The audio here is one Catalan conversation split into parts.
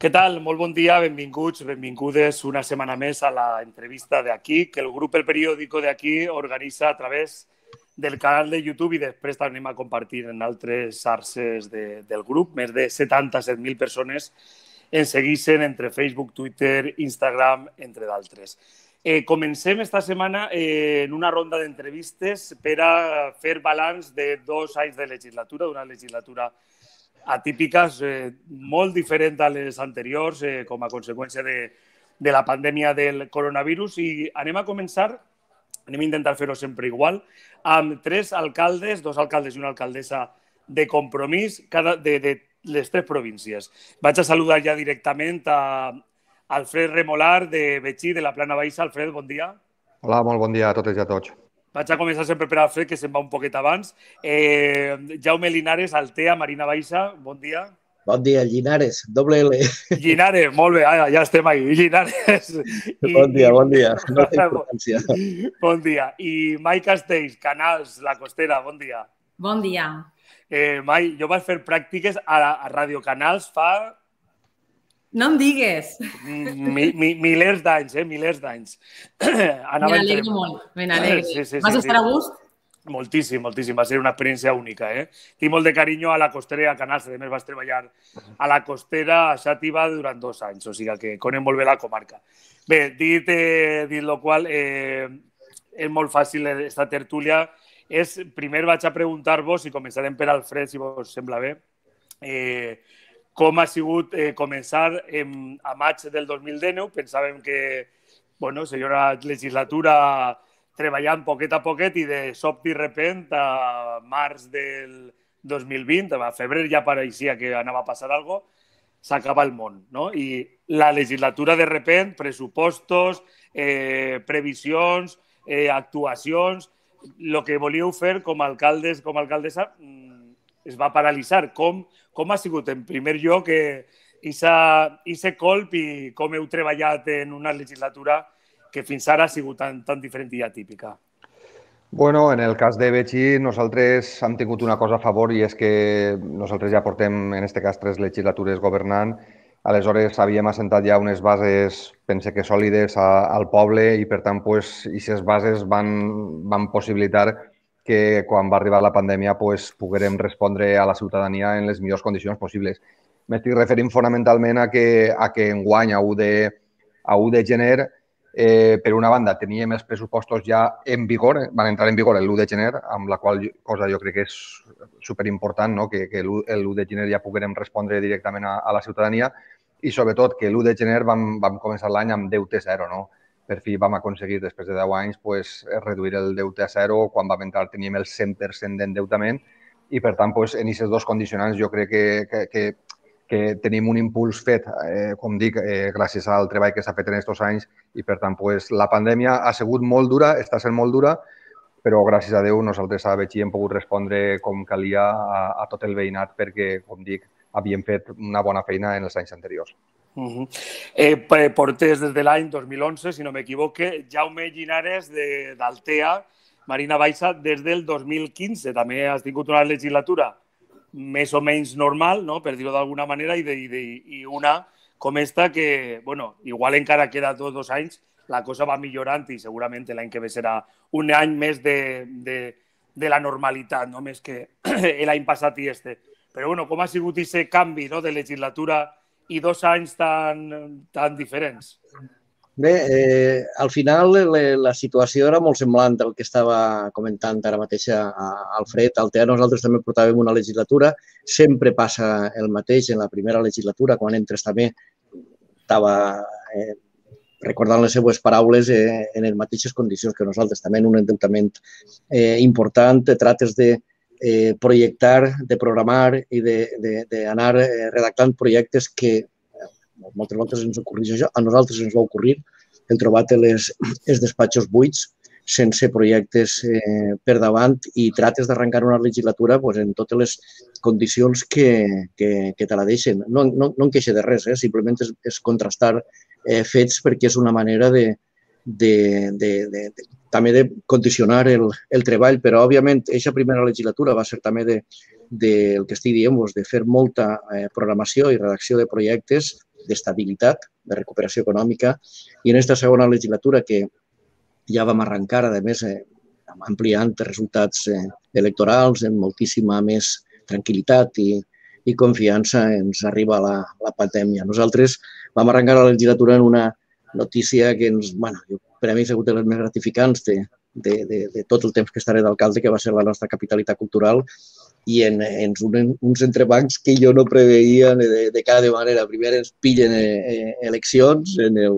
Què tal? Molt bon dia, benvinguts, benvingudes una setmana més a la entrevista d'Aquí, que el grup El Periódico d'Aquí organitza a través del canal de YouTube i després també a compartir en altres xarxes de, del grup. Més de 77.000 persones ens segueixen entre Facebook, Twitter, Instagram, entre d'altres. Eh, comencem esta setmana eh, en una ronda d'entrevistes per a fer balanç de dos anys de legislatura, d'una legislatura atípiques, eh, molt diferent a les anteriors eh, com a conseqüència de, de la pandèmia del coronavirus i anem a començar, anem a intentar fer-ho sempre igual, amb tres alcaldes, dos alcaldes i una alcaldessa de compromís cada, de, de les tres províncies. Vaig a saludar ja directament a Alfred Remolar de Betxí, de la Plana Baixa. Alfred, bon dia. Hola, molt bon dia a totes i a tots. Vaig a començar sempre per Alfred, que se'n va un poquet abans. Eh, Jaume Linares, Altea, Marina Baixa, bon dia. Bon dia, Linares, doble L. Linares, molt bé, ja, ja estem ahí. Linares. I, bon dia, bon dia. No té importància. Bon dia. I Mai Castells, Canals, La Costera, bon dia. Bon dia. Eh, Mai, jo vaig fer pràctiques a, a Radio Canals fa no em digues. Mi, mi, milers d'anys, eh? Milers d'anys. Me n'alegro molt, me n'alegro. Sí, sí, Vas sí, estar sí. a gust? Moltíssim, moltíssim. Va ser una experiència única, eh? Tinc molt de carinyo a la costera i a Canals. A més, vas treballar a la costera a Xàtiva durant dos anys, o sigui que conec molt bé la comarca. Bé, dit, eh, dit lo qual, eh, és molt fàcil esta tertúlia. És, primer vaig a preguntar-vos, i començarem per Alfred, si vos sembla bé, eh, com ha sigut eh, començar en, a maig del 2019. Pensàvem que bueno, seria una legislatura treballant poquet a poquet i de sobte i repent a març del 2020, a febrer ja pareixia que anava a passar alguna cosa, s'acaba el món. No? I la legislatura de repent, pressupostos, eh, previsions, eh, actuacions, el que volíeu fer com a alcaldes, com a alcaldessa, mm, es va paralitzar. Com, com ha sigut, en primer lloc, eh, ese colp i com heu treballat en una legislatura que fins ara ha sigut tan, tan diferent i atípica? Bueno, en el cas de Betxí, nosaltres hem tingut una cosa a favor i és que nosaltres ja portem, en aquest cas, tres legislatures governant. Aleshores, havíem assentat ja unes bases, pense que sòlides a, al poble i, per tant, pues, aquestes bases van, van possibilitar que quan va arribar la pandèmia pues, poguérem respondre a la ciutadania en les millors condicions possibles. M'estic referint fonamentalment a que, a que enguany, a 1 de, a 1 de gener, eh, per una banda, teníem els pressupostos ja en vigor, van entrar en vigor l'1 de gener, amb la qual cosa jo crec que és superimportant no? que, que l'1 de gener ja poguérem respondre directament a, a la ciutadania i sobretot que l'1 de gener vam, vam començar l'any amb deute zero. No? Per fi vam aconseguir, després de 10 anys, pues, reduir el deute a zero. Quan vam entrar teníem el 100% d'endeutament i, per tant, pues, en aquests dos condicionants jo crec que, que, que, que tenim un impuls fet, eh, com dic, eh, gràcies al treball que s'ha fet en aquests anys i, per tant, pues, la pandèmia ha sigut molt dura, està sent molt dura, però gràcies a Déu nosaltres a Betxí hem pogut respondre com calia a, a tot el veïnat perquè, com dic, havíem fet una bona feina en els anys anteriors. Uh -huh. eh, portés des de l'any 2011, si no m'equivoque, Jaume Llinares d'Altea, Marina Baixa, des del 2015. També has tingut una legislatura més o menys normal, no? per dir-ho d'alguna manera, i, de, i, de, i una com esta que, bueno, igual encara queda tots dos anys, la cosa va millorant i segurament l'any que ve serà un any més de, de, de la normalitat, no? més que l'any passat i este. Però bueno, com ha sigut aquest canvi no? de legislatura i dos anys tan, tan diferents? Bé, eh, al final le, la situació era molt semblant al que estava comentant ara mateix a Alfred. Al TEA nosaltres també portàvem una legislatura. Sempre passa el mateix en la primera legislatura, quan entres també estava eh, recordant les seues paraules eh, en les mateixes condicions que nosaltres, també en un endeutament eh, important, trates de, eh, projectar, de programar i d'anar eh, redactant projectes que eh, moltes voltes ens ocorreix això, a nosaltres ens va ocorrir el trobat les, els despatxos buits sense projectes eh, per davant i trates d'arrencar una legislatura pues, en totes les condicions que, que, que te la deixen. No, no, no en queixa de res, eh? simplement és, és contrastar eh, fets perquè és una manera de, de, de, de, de també de condicionar el, el treball, però òbviament aquesta primera legislatura va ser també de, de el que estic dient, doncs, de fer molta eh, programació i redacció de projectes d'estabilitat, de, recuperació econòmica, i en aquesta segona legislatura que ja vam arrencar, a més, eh, ampliant resultats eh, electorals amb moltíssima més tranquil·litat i, i confiança ens arriba la, la pandèmia. Nosaltres vam arrencar la legislatura en una notícia que ens, bueno, per a mi ha sigut de les més gratificants de, de, de, de tot el temps que estaré d'alcalde, que va ser la nostra capitalitat cultural, i en, en un, uns entrebancs que jo no preveia de, de cada manera. Primer ens pillen eh, eleccions, en el,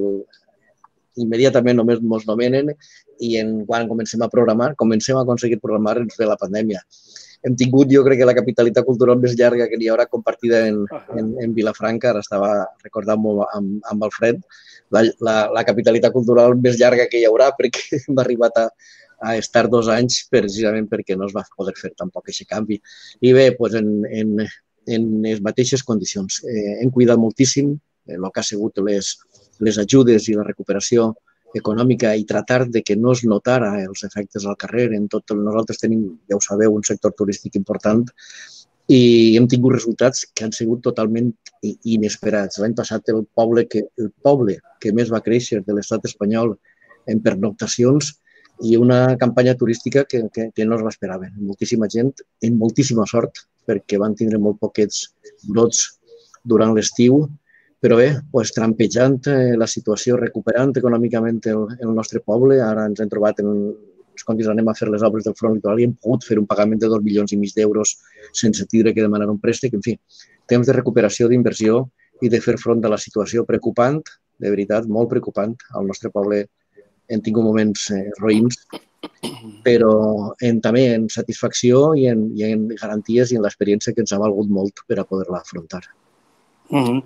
immediatament només ens nomenen i en, quan comencem a programar, comencem a aconseguir programar ens ve la pandèmia. Hem tingut, jo crec que la capitalitat cultural més llarga que n'hi haurà compartida en, en, en Vilafranca, ara estava recordant amb, amb el Fred, la, la, la capitalitat cultural més llarga que hi haurà perquè hem arribat a, a estar dos anys precisament perquè no es va poder fer tampoc aquest canvi. I bé, doncs en, en, en les mateixes condicions. Eh, hem cuidat moltíssim el que ha sigut les, les ajudes i la recuperació econòmica i tratar de que no es notara els efectes al carrer. En tot nosaltres tenim, ja ho sabeu, un sector turístic important i hem tingut resultats que han sigut totalment inesperats. L'any passat el poble, que, el poble que més va créixer de l'estat espanyol en pernoctacions i una campanya turística que, que, que no es l'esperava. Moltíssima gent, amb moltíssima sort, perquè van tindre molt poquets brots durant l'estiu però bé, pues, trampejant eh, la situació, recuperant econòmicament el, el nostre poble, ara ens hem trobat en les condicions anem a fer les obres del front litoral i hem pogut fer un pagament de dos milions i mig d'euros sense tindre que demanar un préstec. En fi, temps de recuperació, d'inversió i de fer front a la situació preocupant, de veritat, molt preocupant. Al nostre poble hem tingut moments eh, roïns, però en, també en satisfacció i en, i en garanties i en l'experiència que ens ha valgut molt per a poder-la afrontar. Mm -hmm.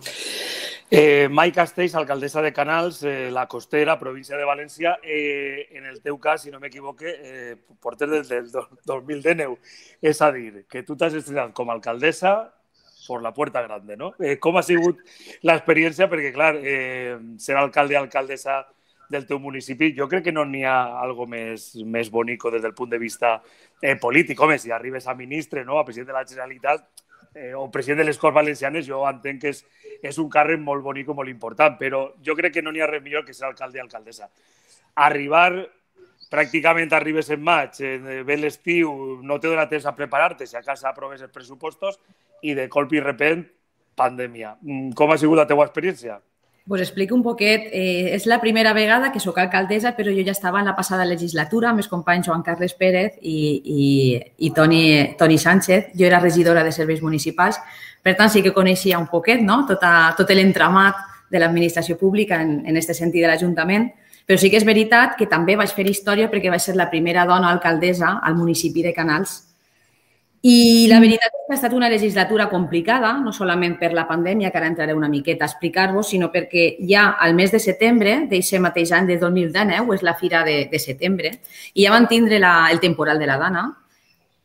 eh, Mai Castells, alcaldessa de Canals, eh, la Costera, província de València. Eh, en el teu cas, si no m'equivoque, eh, portes des del 2019. És a dir, que tu t'has estrenat com a alcaldessa per la puerta grande, no? Eh, com ha sigut l'experiència? Perquè, clar, eh, ser alcalde alcaldessa del teu municipi, jo crec que no n'hi ha algo més, més bonico des del punt de vista eh, polític. Home, si arribes a ministre, no? a president de la Generalitat, eh, o president de les Corts Valencianes, jo entenc que és, és un càrrec molt bonic i molt important, però jo crec que no n'hi ha res millor que ser alcalde i alcaldessa. Arribar, pràcticament arribes en maig, eh, ve l'estiu, no te dona temps a preparar-te, si a casa aproves els pressupostos, i de colp i repent, pandèmia. Mm, com ha sigut la teva experiència? Pues explico un poquet. Eh, és la primera vegada que sóc alcaldessa, però jo ja estava en la passada legislatura amb els companys Joan Carles Pérez i, i, i Toni, Toni Sánchez. Jo era regidora de serveis municipals, per tant sí que coneixia un poquet no? Tota, tot l'entramat de l'administració pública en, en este sentit de l'Ajuntament, però sí que és veritat que també vaig fer història perquè vaig ser la primera dona alcaldessa al municipi de Canals i la veritat és que ha estat una legislatura complicada, no solament per la pandèmia, que ara entraré una miqueta a explicar-vos, sinó perquè ja al mes de setembre d'aquest mateix any de 2019, és la fira de, de setembre, i ja van tindre la, el temporal de la dana,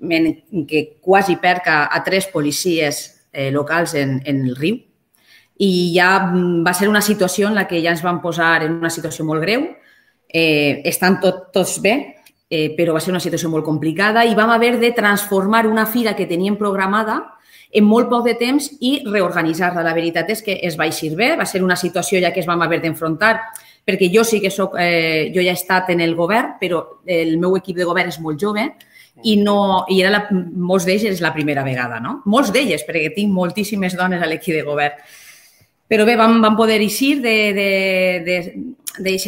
en que quasi perca a tres policies eh, locals en, en el riu, i ja va ser una situació en la que ja ens van posar en una situació molt greu, eh, estan tot, tots bé, eh, però va ser una situació molt complicada i vam haver de transformar una fira que teníem programada en molt poc de temps i reorganitzar-la. La veritat és que es va eixir bé, va ser una situació ja que es vam haver d'enfrontar perquè jo sí que soc, eh, jo ja he estat en el govern, però el meu equip de govern és molt jove i, no, i era la, molts d'ells és la primera vegada, no? Molts d'elles, perquè tinc moltíssimes dones a l'equip de govern. Però bé, vam, vam poder eixir d'aquest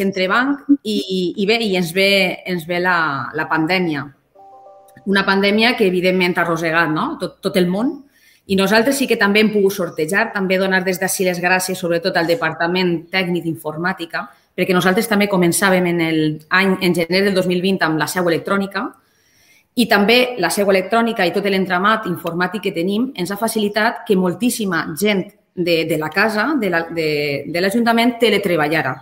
entrebanc i, i bé, i ens ve, ens ve la, la pandèmia. Una pandèmia que evidentment ha arrossegat no? tot, tot el món i nosaltres sí que també hem pogut sortejar, també donar des d'ací les gràcies sobretot al Departament Tècnic d'Informàtica, perquè nosaltres també començàvem en el any, en gener del 2020 amb la seu electrònica i també la seu electrònica i tot l'entramat informàtic que tenim ens ha facilitat que moltíssima gent de, de la casa, de l'Ajuntament, la, teletreballara,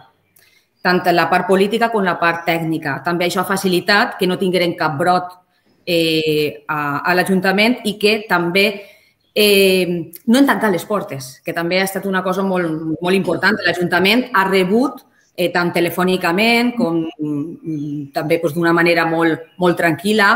tant la part política com la part tècnica. També això ha facilitat que no tingueren cap brot eh, a, a l'Ajuntament i que també eh, no han tancat les portes, que també ha estat una cosa molt, molt important. L'Ajuntament ha rebut eh, tant telefònicament com mm, també doncs, d'una manera molt, molt tranquil·la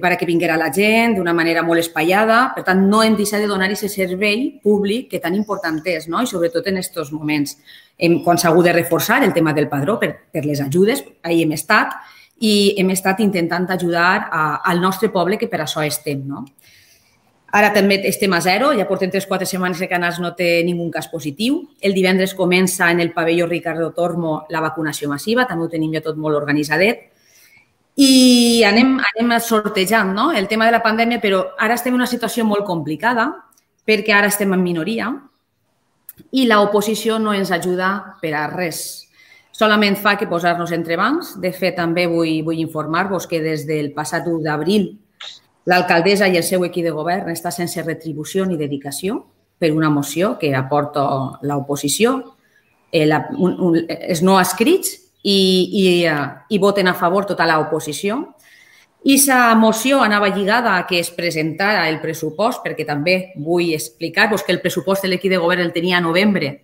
per a que vinguera la gent d'una manera molt espaiada. Per tant, no hem deixat de donar aquest servei públic que tan important és, no? i sobretot en aquests moments. Hem, hagut de reforçar el tema del padró per, per les ajudes, ahir hem estat, i hem estat intentant ajudar a, al nostre poble, que per això estem. No? Ara també estem a zero, ja portem 3-4 setmanes que Canals no té ningú cas positiu. El divendres comença en el pavelló Ricardo Tormo la vacunació massiva, també ho tenim ja tot molt organitzadet. I anem, anem sortejant no? el tema de la pandèmia, però ara estem en una situació molt complicada perquè ara estem en minoria i l'oposició no ens ajuda per a res. Solament fa que posar-nos entre bancs. De fet, també vull, vull informar-vos que des del passat 1 d'abril l'alcaldessa i el seu equip de govern està sense retribució ni dedicació per una moció que aporta l'oposició, eh, la, un, un, els no escrits i, i, i voten a favor tota l'oposició. I la moció anava lligada a que es presentara el pressupost, perquè també vull explicar-vos que el pressupost de l'equip de govern el tenia a novembre,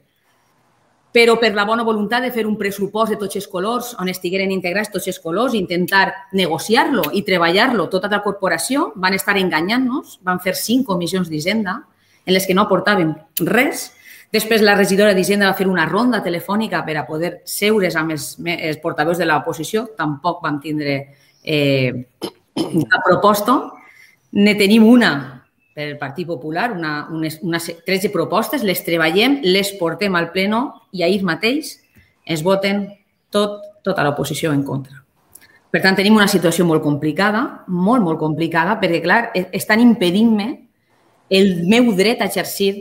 però per la bona voluntat de fer un pressupost de tots els colors, on estigueren integrats tots els colors, intentar negociar-lo i treballar-lo tota la corporació, van estar enganyant-nos, van fer cinc comissions d'Hisenda en les que no aportaven res, Després la regidora d'Hisenda va fer una ronda telefònica per a poder seure's amb els, els portaveus de l'oposició. Tampoc vam tindre eh, una proposta. Ne tenim una per el Partit Popular, una, unes, unes 13 propostes, les treballem, les portem al pleno i ahir mateix es voten tot, tota l'oposició en contra. Per tant, tenim una situació molt complicada, molt, molt complicada, perquè, clar, e, estan impedint-me el meu dret a exercir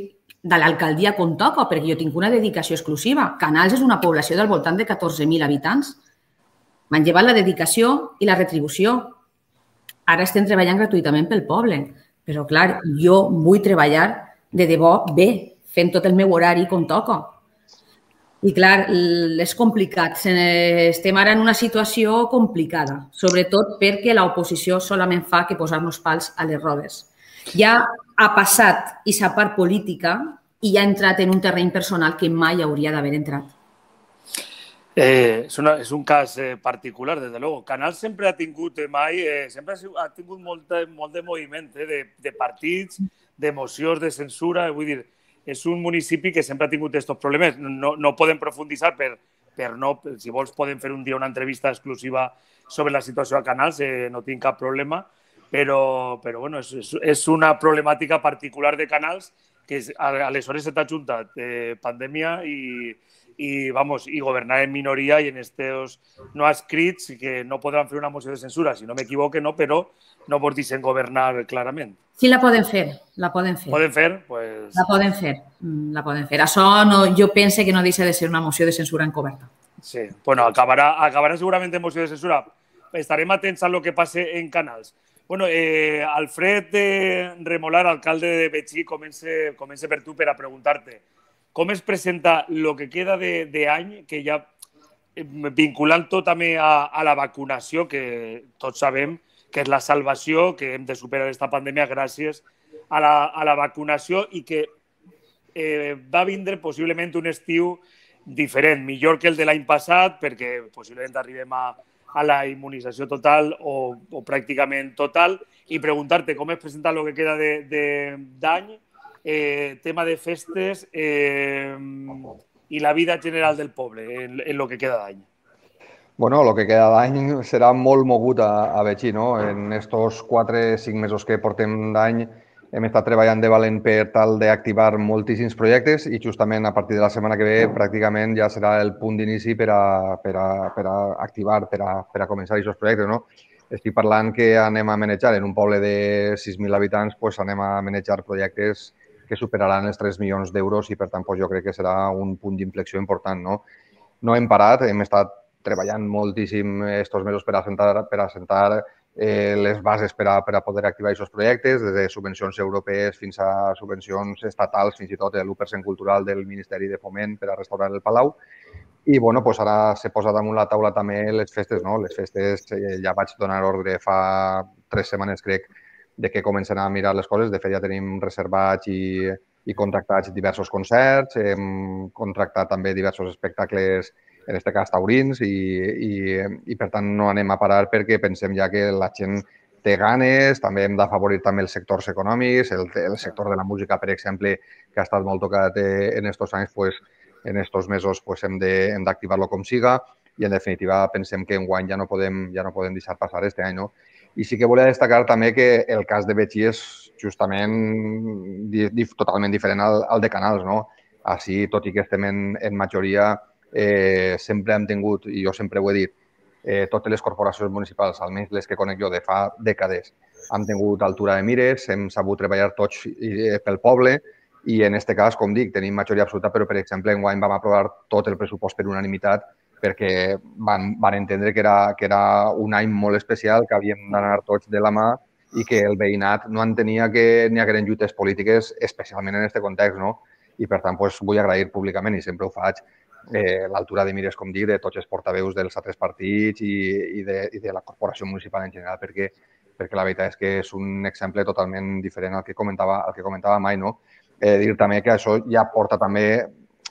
de l'alcaldia com toca, perquè jo tinc una dedicació exclusiva. Canals és una població del voltant de 14.000 habitants. M'han llevat la dedicació i la retribució. Ara estem treballant gratuïtament pel poble. Però, clar, jo vull treballar de debò bé, fent tot el meu horari com toca. I, clar, és complicat. Estem ara en una situació complicada, sobretot perquè l'oposició solament fa que posar-nos pals a les rodes ja ha passat i sa part política i ha entrat en un terreny personal que mai hauria d'haver entrat. Eh, és, una, és un cas eh, particular, des de luego. Canal sempre ha tingut, eh, mai, eh, sempre ha tingut molt molt de moviment eh, de, de partits, d'emocions, de censura. Vull dir, és un municipi que sempre ha tingut aquests problemes. No, no podem profunditzar per, per no... Si vols, podem fer un dia una entrevista exclusiva sobre la situació a Canals, eh, no tinc cap problema, però, però bueno, és, és, és una problemàtica particular de canals que és, aleshores s'ha juntat eh, pandèmia i, i, vamos, i governar en minoria i en estos no escrits que no podran fer una moció de censura, si no m'equivoque, no, però no vos dicen governar clarament. Sí, la poden fer, la poden fer. Poden fer? Pues... La poden fer, mm, la poden fer. Això no, jo pense que no deixa de ser una moció de censura encoberta. Sí, bueno, acabarà, acabarà segurament en moció de censura. Estarem atents a lo que passe en canals. Bueno, eh, Alfred de Remolar, alcalde de Betxí, comença, comença per tu per a preguntar-te com es presenta el que queda d'any, que ja eh, vinculant tot també a, a la vacunació, que tots sabem que és la salvació, que hem de superar aquesta pandèmia gràcies a la, a la vacunació i que eh, va vindre possiblement un estiu diferent, millor que el de l'any passat, perquè possiblement arribem a, a la immunització total o, pràcticament total i preguntar-te com es presenta el que queda d'any, eh, tema de festes eh, i la vida general del poble en, lo que queda d'any. Bueno, lo que queda d'any serà molt mogut a, a no? En estos 4-5 mesos que portem d'any hem estat treballant de valent per tal d'activar moltíssims projectes i justament a partir de la setmana que ve pràcticament ja serà el punt d'inici per, a, per, a, per a activar, per a, per a començar aquests projectes. No? Estic parlant que anem a manejar en un poble de 6.000 habitants, pues anem a manejar projectes que superaran els 3 milions d'euros i, per tant, pues jo crec que serà un punt d'inflexió important. No? no hem parat, hem estat treballant moltíssim estos mesos per assentar, per assentar eh, les bases per a, per a poder activar aquests projectes, des de subvencions europees fins a subvencions estatals, fins i tot l'1% cultural del Ministeri de Foment per a restaurar el Palau. I bueno, pues ara s'ha posat damunt la taula també les festes. No? Les festes eh, ja vaig donar ordre fa tres setmanes, crec, de que comencen a mirar les coses. De fet, ja tenim reservats i, i contractats diversos concerts, hem contractat també diversos espectacles en aquest cas taurins, i, i, i per tant no anem a parar perquè pensem ja que la gent té ganes, també hem d'afavorir també els sectors econòmics, el, el sector de la música, per exemple, que ha estat molt tocat eh, en estos anys, pues, en estos mesos pues, hem d'activar-lo com siga i en definitiva pensem que enguany ja no podem, ja no podem deixar passar este any. No? I sí que volia destacar també que el cas de Betxí és justament di, di, totalment diferent al, al de Canals. No? Així, tot i que estem en, en majoria, eh, sempre hem tingut, i jo sempre ho he dit, eh, totes les corporacions municipals, almenys les que conec jo de fa dècades, han tingut altura de mires, hem sabut treballar tots eh, pel poble i en aquest cas, com dic, tenim majoria absoluta, però per exemple enguany vam aprovar tot el pressupost per unanimitat perquè van, van entendre que era, que era un any molt especial, que havíem d'anar tots de la mà i que el veïnat no entenia que n'hi hagueren lluites polítiques, especialment en aquest context, no? I, per tant, pues, vull agrair públicament, i sempre ho faig, eh, l'altura de mires, com dic, de tots els portaveus dels altres partits i, i, de, i de la corporació municipal en general, perquè, perquè la veritat és que és un exemple totalment diferent al que comentava, al que comentava mai, no? Eh, dir també que això ja porta també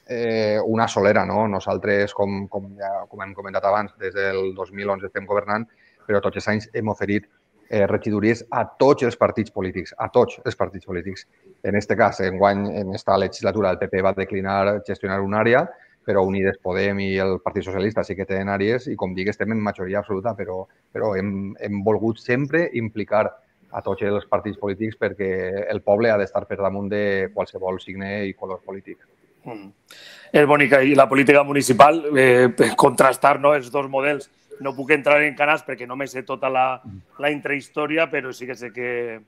eh, una solera, no? Nosaltres, com, com, ja, com hem comentat abans, des del 2011 estem governant, però tots els anys hem oferit eh, regidories a tots els partits polítics, a tots els partits polítics. En aquest cas, en guany, en esta legislatura, el PP va declinar gestionar una àrea, però Unides Podem i el Partit Socialista sí que tenen àrees i, com dic, estem en majoria absoluta, però, però hem, hem volgut sempre implicar a tots els partits polítics perquè el poble ha d'estar per damunt de qualsevol signe i color polític. Mm. És bònica i la política municipal, eh, contrastar no, els dos models. No puc entrar en Canals perquè no me sé tota la, la intrahistòria, però sí que sé que,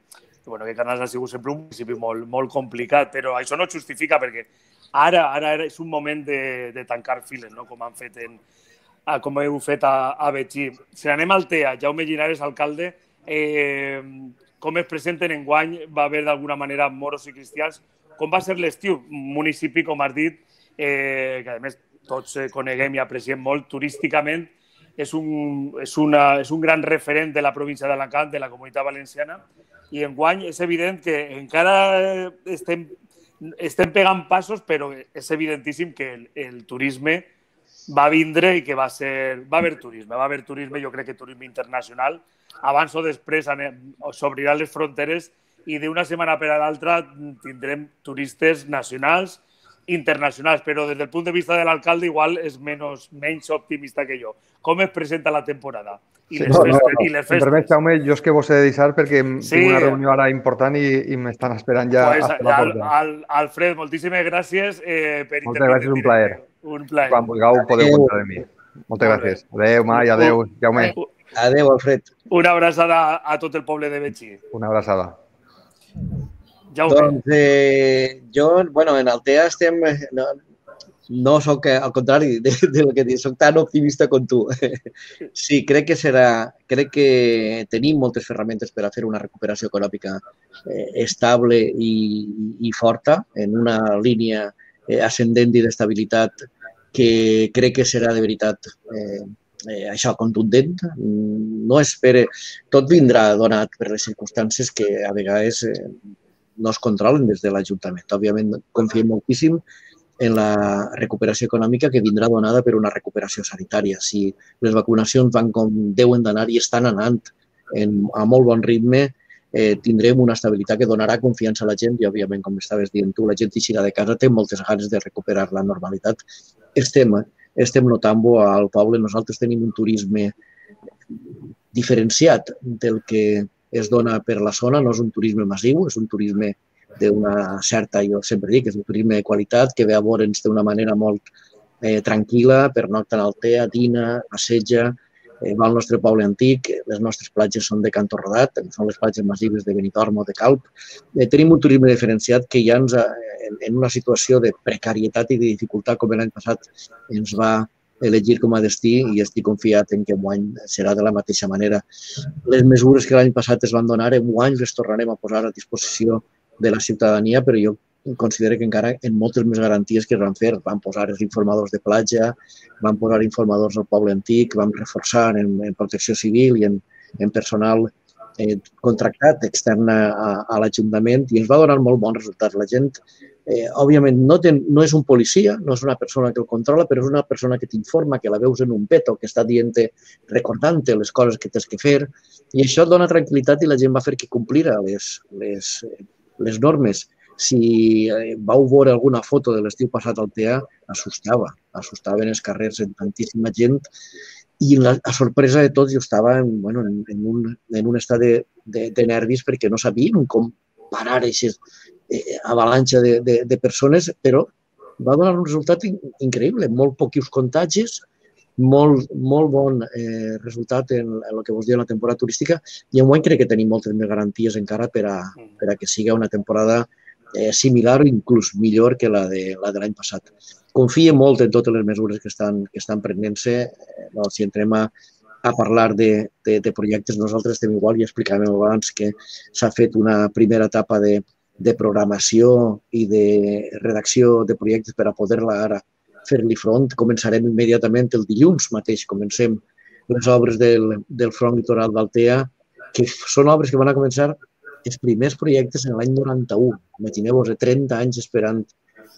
bueno, que Canals ha sigut sempre un municipi molt, molt complicat, però això no justifica perquè Ara, ara, és un moment de, de tancar files, no? com han fet en, com heu fet a, a Betxí. Si anem al TEA, Jaume Linares, alcalde, eh, com es presenten en guany? Va haver d'alguna manera moros i cristians? Com va ser l'estiu? Un municipi, com has dit, eh, que a més tots coneguem i apreciem molt turísticament, és un, és, una, és un gran referent de la província d'Alacant, de la comunitat valenciana, i en guany és evident que encara estem estem pegant passos, però és evidentíssim que el, el turisme va vindre i que va ser... Va haver turisme, va haver turisme, jo crec que turisme internacional. Abans o després s'obriran les fronteres i d'una setmana per a l'altra tindrem turistes nacionals, internacionals, però des del punt de vista de l'alcalde igual és menys, menys optimista que jo. Com es presenta la temporada? I les, no, festes, no, no. I les festes. Permet, Jaume, jo és que vos he de deixar perquè sí. tinc una reunió ara important i, i m'estan esperant ja pues, al, al, Alfred, moltíssimes gràcies eh, per Moltes gràcies, un plaer. Un plaer. Quan vulgueu podeu comptar de mi. Moltes gràcies. Adéu, Mai, adéu, Jaume. Adéu, Alfred. Una abraçada a tot el poble de Betxí. Una abraçada. Jaume. Doncs eh, jo, bueno, en Altea estem... No, no sóc, eh, al contrari de, de lo que dius, sóc tan optimista com tu. Sí, crec que serà, crec que tenim moltes ferramentes per a fer una recuperació econòmica eh, estable i, i forta en una línia eh, ascendent i d'estabilitat que crec que serà de veritat eh, eh, això contundent. No espere, tot vindrà donat per les circumstàncies que a vegades eh, no es controlen des de l'Ajuntament. Òbviament, confiem moltíssim en la recuperació econòmica que vindrà donada per una recuperació sanitària. Si les vacunacions van com deuen d'anar i estan anant en, a molt bon ritme, eh, tindrem una estabilitat que donarà confiança a la gent i, òbviament, com estaves dient tu, la gent eixirà de casa, té moltes ganes de recuperar la normalitat. Estem, estem notant-ho al poble. Nosaltres tenim un turisme diferenciat del que es dona per la zona, no és un turisme massiu, és un turisme d'una certa, jo sempre dic, és un turisme de qualitat que ve a veure'ns d'una manera molt eh, tranquil·la, pernocta en Altea, dina, assetja, eh, va al nostre poble antic, les nostres platges són de Canto Rodat, són les platges massives de Benitormo, de Calp. Eh, tenim un turisme diferenciat que ja ens, en, en una situació de precarietat i de dificultat com l'any passat ens va elegir com a destí i estic confiat en que enguany serà de la mateixa manera. Les mesures que l'any passat es van donar, enguany les tornarem a posar a disposició de la ciutadania, però jo considero que encara en moltes més garanties que es van fer. Van posar els informadors de platja, van posar informadors al poble antic, vam reforçar en, en protecció civil i en, en personal eh, contractat extern a, a l'Ajuntament i ens va donar molt bons resultats. La gent eh, òbviament no, ten, no és un policia, no és una persona que el controla, però és una persona que t'informa, que la veus en un peto, que està dient recordant-te les coses que tens que fer, i això dona tranquil·litat i la gent va fer que complira les, les, les normes. Si eh, vau veure alguna foto de l'estiu passat al TEA, assustava, assustava en els carrers en tantíssima gent i la, a sorpresa de tots jo estava en, bueno, en, en, un, en un estat de, de, de nervis perquè no sabíem com parar aquestes avalanxa de, de, de persones, però va donar un resultat increïble, molt pocs contagis, molt, molt bon eh, resultat en, en el que vos diu la temporada turística i enguany crec que tenim moltes més garanties encara per a, per a que siga una temporada eh, similar o inclús millor que la de la de l'any passat. Confie molt en totes les mesures que estan, que estan prenent-se. Eh, no, si entrem a, a parlar de, de, de projectes, nosaltres estem igual i explicàvem abans que s'ha fet una primera etapa de, de programació i de redacció de projectes per a poder-la ara fer-li front. Començarem immediatament el dilluns mateix, comencem les obres del, del front litoral d'Altea, que són obres que van a començar els primers projectes en l'any 91. Imagineu-vos, 30 anys esperant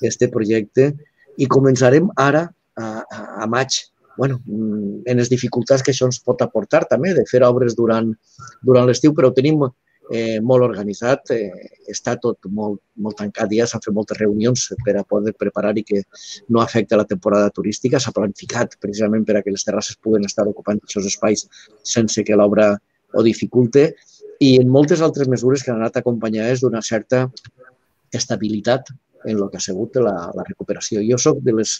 aquest projecte i començarem ara a, a, a maig bueno, en les dificultats que això ens pot aportar també, de fer obres durant, durant l'estiu, però tenim eh, molt organitzat, eh, està tot molt, molt tancat ja, s'han fet moltes reunions per a poder preparar i que no afecta la temporada turística, s'ha planificat precisament per a que les terrasses puguen estar ocupant aquests espais sense que l'obra ho dificulte i en moltes altres mesures que han anat acompanyades d'una certa estabilitat en el que ha sigut la, la recuperació. Jo sóc de les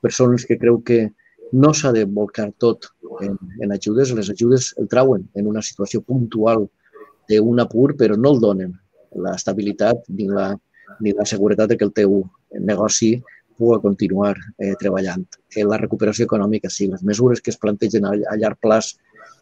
persones que creu que no s'ha de volcar tot en, en ajudes. Les ajudes el trauen en una situació puntual d'un apur, però no el donen l'estabilitat ni la, ni la seguretat que el teu negoci pugui continuar eh, treballant. Eh, la recuperació econòmica, sí, les mesures que es plantegen a, a llarg plaç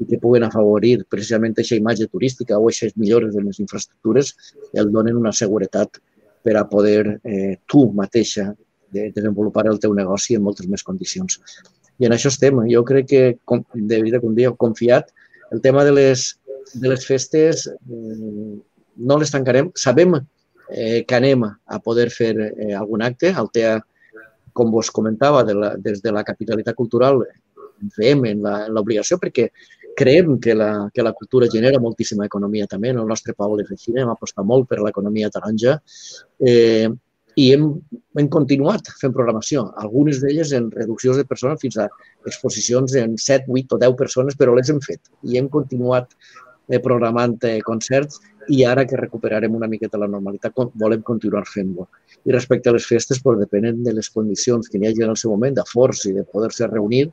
i que puguen afavorir precisament aquesta imatge turística o aquestes millores de les infraestructures, el donen una seguretat per a poder eh, tu mateixa de desenvolupar el teu negoci en moltes més condicions. I en això estem. Jo crec que, com, de veritat, com dia, confiat, el tema de les, de les festes mm, no les tancarem. Sabem eh, que anem a poder fer eh, algun acte. El TEA, com vos comentava, de la, des de la capitalitat cultural veiem en l'obligació perquè creiem que la, que la cultura genera moltíssima economia també. En el nostre poble és així, hem apostat molt per l'economia taronja. Eh, i hem, hem continuat fent programació, algunes d'elles en reduccions de persones fins a exposicions en 7, 8 o 10 persones, però les hem fet i hem continuat programant concerts i ara que recuperarem una miqueta la normalitat volem continuar fent-ho. I respecte a les festes, doncs, depenen de les condicions que n'hi hagi en el seu moment, de força i de poder-se reunir,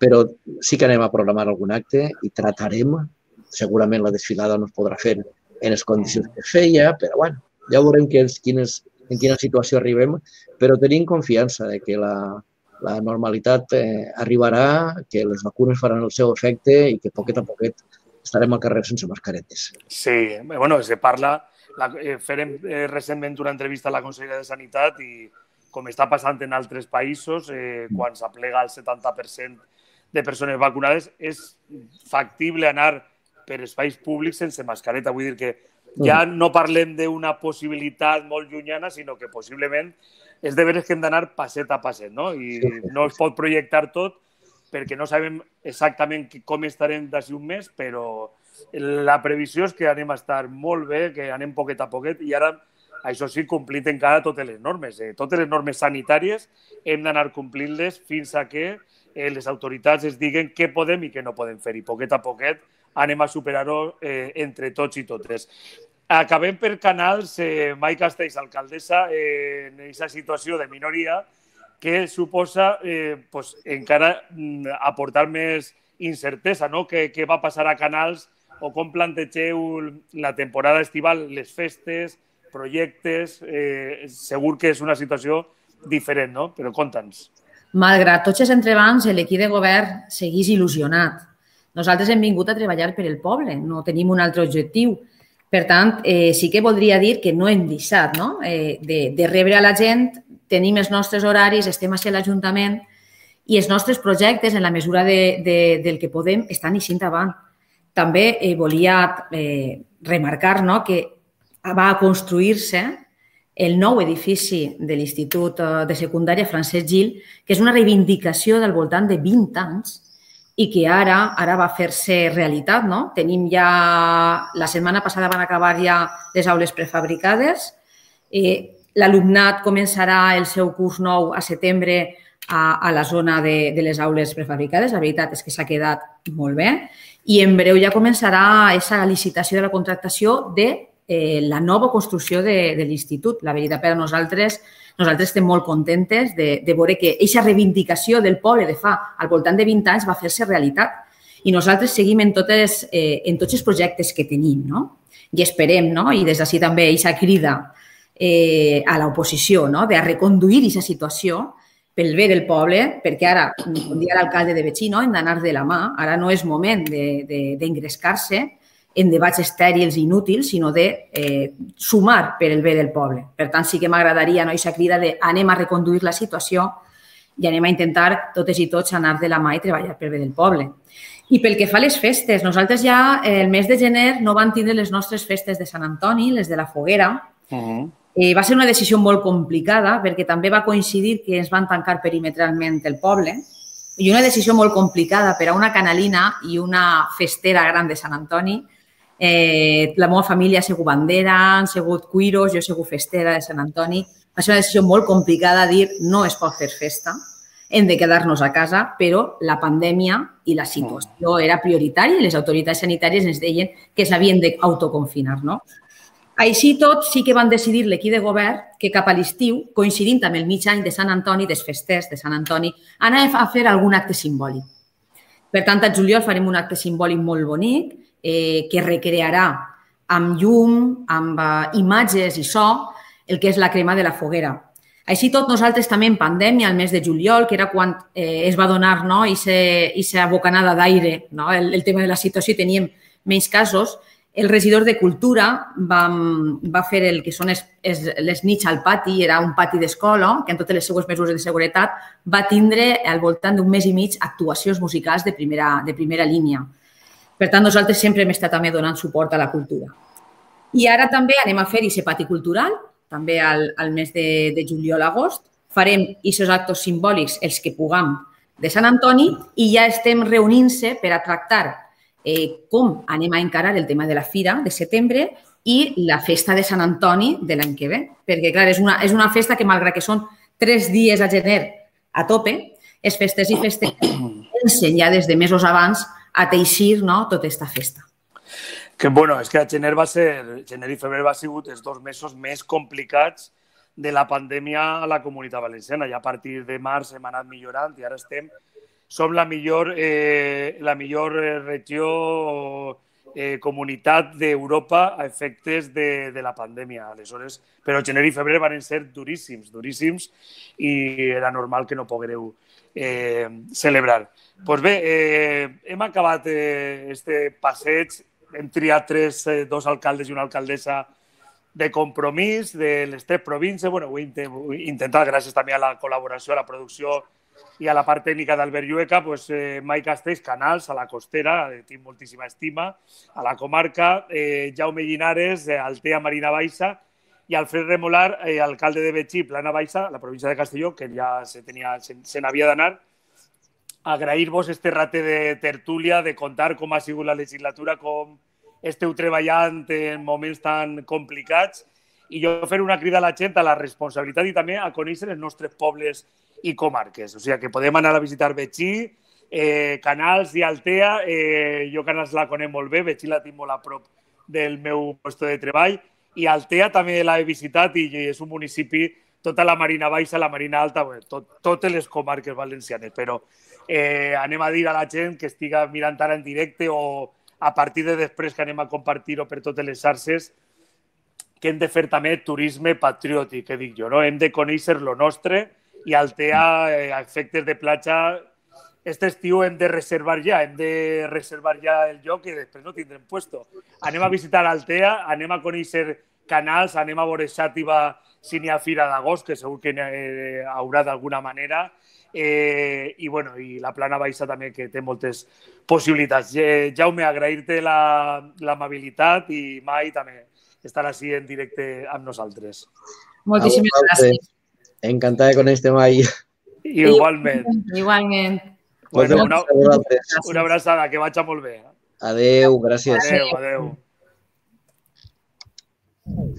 però sí que anem a programar algun acte i tratarem, segurament la desfilada no es podrà fer en les condicions que feia, però bueno, ja veurem quines en quina situació arribem, però tenim confiança de que la, la normalitat eh, arribarà, que les vacunes faran el seu efecte i que poquet a poquet estarem al carrer sense mascaretes. Sí, bueno, se parla, la, eh, farem eh, recentment una entrevista a la Consellera de Sanitat i com està passant en altres països, eh, quan s'aplega el 70% de persones vacunades, és factible anar per espais públics sense mascareta. Vull dir que ja no parlem d'una possibilitat molt llunyana, sinó que possiblement és de veres que hem d'anar passet a passet, no? I no es pot projectar tot perquè no sabem exactament com estarem d'ací un mes, però la previsió és que anem a estar molt bé, que anem poquet a poquet i ara, això sí, complint encara totes les normes. Eh? Totes les normes sanitàries hem d'anar complint-les fins a que eh, les autoritats es diguen què podem i què no podem fer. I poquet a poquet anem a superar-ho eh, entre tots i totes. Acabem per canals, eh, Mai Castells, alcaldessa, eh, en aquesta situació de minoria que suposa eh, pues, encara mm, aportar més incertesa, no? Què, què va passar a canals o com plantegeu la temporada estival, les festes, projectes... Eh, segur que és una situació diferent, no? Però conta'ns. Malgrat tots els entrebancs, l'equip de govern seguís il·lusionat nosaltres hem vingut a treballar per el poble, no tenim un altre objectiu. Per tant, eh, sí que voldria dir que no hem deixat no? eh, de, de rebre a la gent, tenim els nostres horaris, estem a ser l'Ajuntament i els nostres projectes, en la mesura de, de, del que podem, estan eixint avant. També eh, volia eh, remarcar no, que va construir-se el nou edifici de l'Institut eh, de Secundària Francesc Gil, que és una reivindicació del voltant de 20 anys i que ara ara va fer-se realitat. No? Tenim ja, la setmana passada van acabar ja les aules prefabricades, eh, l'alumnat començarà el seu curs nou a setembre a, a la zona de, de les aules prefabricades. La veritat és que s'ha quedat molt bé i en breu ja començarà aquesta licitació de la contractació de eh, la nova construcció de, de l'institut. La veritat, per a nosaltres, nosaltres estem molt contentes de, de veure que aquesta reivindicació del poble de fa al voltant de 20 anys va fer-se realitat i nosaltres seguim en, totes, eh, en tots els projectes que tenim, no? I esperem, no? I des d'ací també aquesta crida eh, a l'oposició, no? De reconduir aquesta situació pel bé del poble, perquè ara, com dia l'alcalde de Betxí, no? hem d'anar de la mà. Ara no és moment d'engrescar-se en debats estèrils i inútils, sinó de eh, sumar per el bé del poble. Per tant, sí que m'agradaria no, aquesta crida de anem a reconduir la situació i anem a intentar totes i tots anar de la mà i treballar pel bé del poble. I pel que fa a les festes, nosaltres ja el mes de gener no vam tindre les nostres festes de Sant Antoni, les de la Foguera, uh -huh Eh, va ser una decisió molt complicada perquè també va coincidir que ens van tancar perimetralment el poble i una decisió molt complicada per a una canalina i una festera gran de Sant Antoni. Eh, la meva família ha sigut bandera, han sigut cuiros, jo he sigut festera de Sant Antoni. Va ser una decisió molt complicada dir no es pot fer festa, hem de quedar-nos a casa, però la pandèmia i la situació era prioritària i les autoritats sanitàries ens deien que s'havien d'autoconfinar. No? Així tot, sí que van decidir l'equip de govern que cap a l'estiu, coincidint amb el mig any de Sant Antoni, des festers de Sant Antoni, anava a fer algun acte simbòlic. Per tant, a juliol farem un acte simbòlic molt bonic eh, que recrearà amb llum, amb uh, imatges i so, el que és la crema de la foguera. Així tot, nosaltres també en pandèmia, al mes de juliol, que era quan eh, es va donar no, aquesta bocanada d'aire, no, el, el tema de la situació, teníem menys casos, el regidor de Cultura va, va fer el que són es, es, les nits al pati, era un pati d'escola, que en totes les seues mesures de seguretat va tindre al voltant d'un mes i mig actuacions musicals de primera, de primera línia. Per tant, nosaltres sempre hem estat també donant suport a la cultura. I ara també anem a fer aquest pati cultural, també al, al mes de, de juliol-agost. Farem aquests actes simbòlics, els que puguem, de Sant Antoni i ja estem reunint-se per a tractar eh, com anem a encarar el tema de la fira de setembre i la festa de Sant Antoni de l'any que ve. Perquè, clar, és una, és una festa que, malgrat que són tres dies a gener a tope, és festes i festes ensen ja des de mesos abans a teixir no, tota aquesta festa. Que bueno, és que a gener va ser, gener i febrer va sigut els dos mesos més complicats de la pandèmia a la comunitat valenciana. Ja a partir de març hem anat millorant i ara estem som la millor, eh, la millor eh, regió eh, comunitat d'Europa a efectes de, de la pandèmia. Aleshores, però gener i febrer van ser duríssims, duríssims, i era normal que no poguereu eh, celebrar. Doncs pues bé, eh, hem acabat eh, este passeig, hem triat tres, eh, dos alcaldes i una alcaldessa de compromís de les tres províncies. Bueno, ho he intentat gràcies també a la col·laboració, a la producció i a la part tècnica d'Albert Llueca, pues, eh, Mai Castells, Canals, a la Costera, eh, tinc moltíssima estima, a la comarca, eh, Jaume Llinares, eh, Altea Marina Baixa, i Alfred Remolar, eh, alcalde de Betxí, Plana Baixa, la província de Castelló, que ja se, tenia, se, se n'havia d'anar. Agrair-vos este rate de tertúlia, de contar com ha sigut la legislatura, com esteu treballant en moments tan complicats i jo fer una crida a la gent a la responsabilitat i també a conèixer els nostres pobles i comarques. O sigui, que podem anar a visitar Betxí, eh, Canals i Altea. Eh, jo Canals la conec molt bé, Betxí la tinc molt a prop del meu lloc de treball i Altea també l'he visitat i és un municipi, tota la Marina Baixa, la Marina Alta, bueno, tot, totes les comarques valencianes, però eh, anem a dir a la gent que estiga mirant ara en directe o a partir de després que anem a compartir-ho per totes les xarxes, que hem de fer també turisme patriòtic, que dic jo, no? Hem de conèixer lo nostre, i Altea, eh, a efectes de platja, este estiu hem de reservar ja, hem de reservar ja el lloc i després no tindrem puesto. Anem a visitar Altea, anem a conèixer canals, anem a veure Xàtiva si n'hi ha Fira d'agost, que segur que eh, haurà d'alguna manera, eh, i, bueno, i la plana baixa també, que té moltes possibilitats. Eh, Jaume, agrair-te l'amabilitat la, i mai també estar així en directe amb nosaltres. Moltíssimes gràcies. Encantada con este Mai. Igualmente. Igualment. Pues bueno, una, una que vaig a molt bé. Adeu, gràcies. Adeu, adeu. adeu.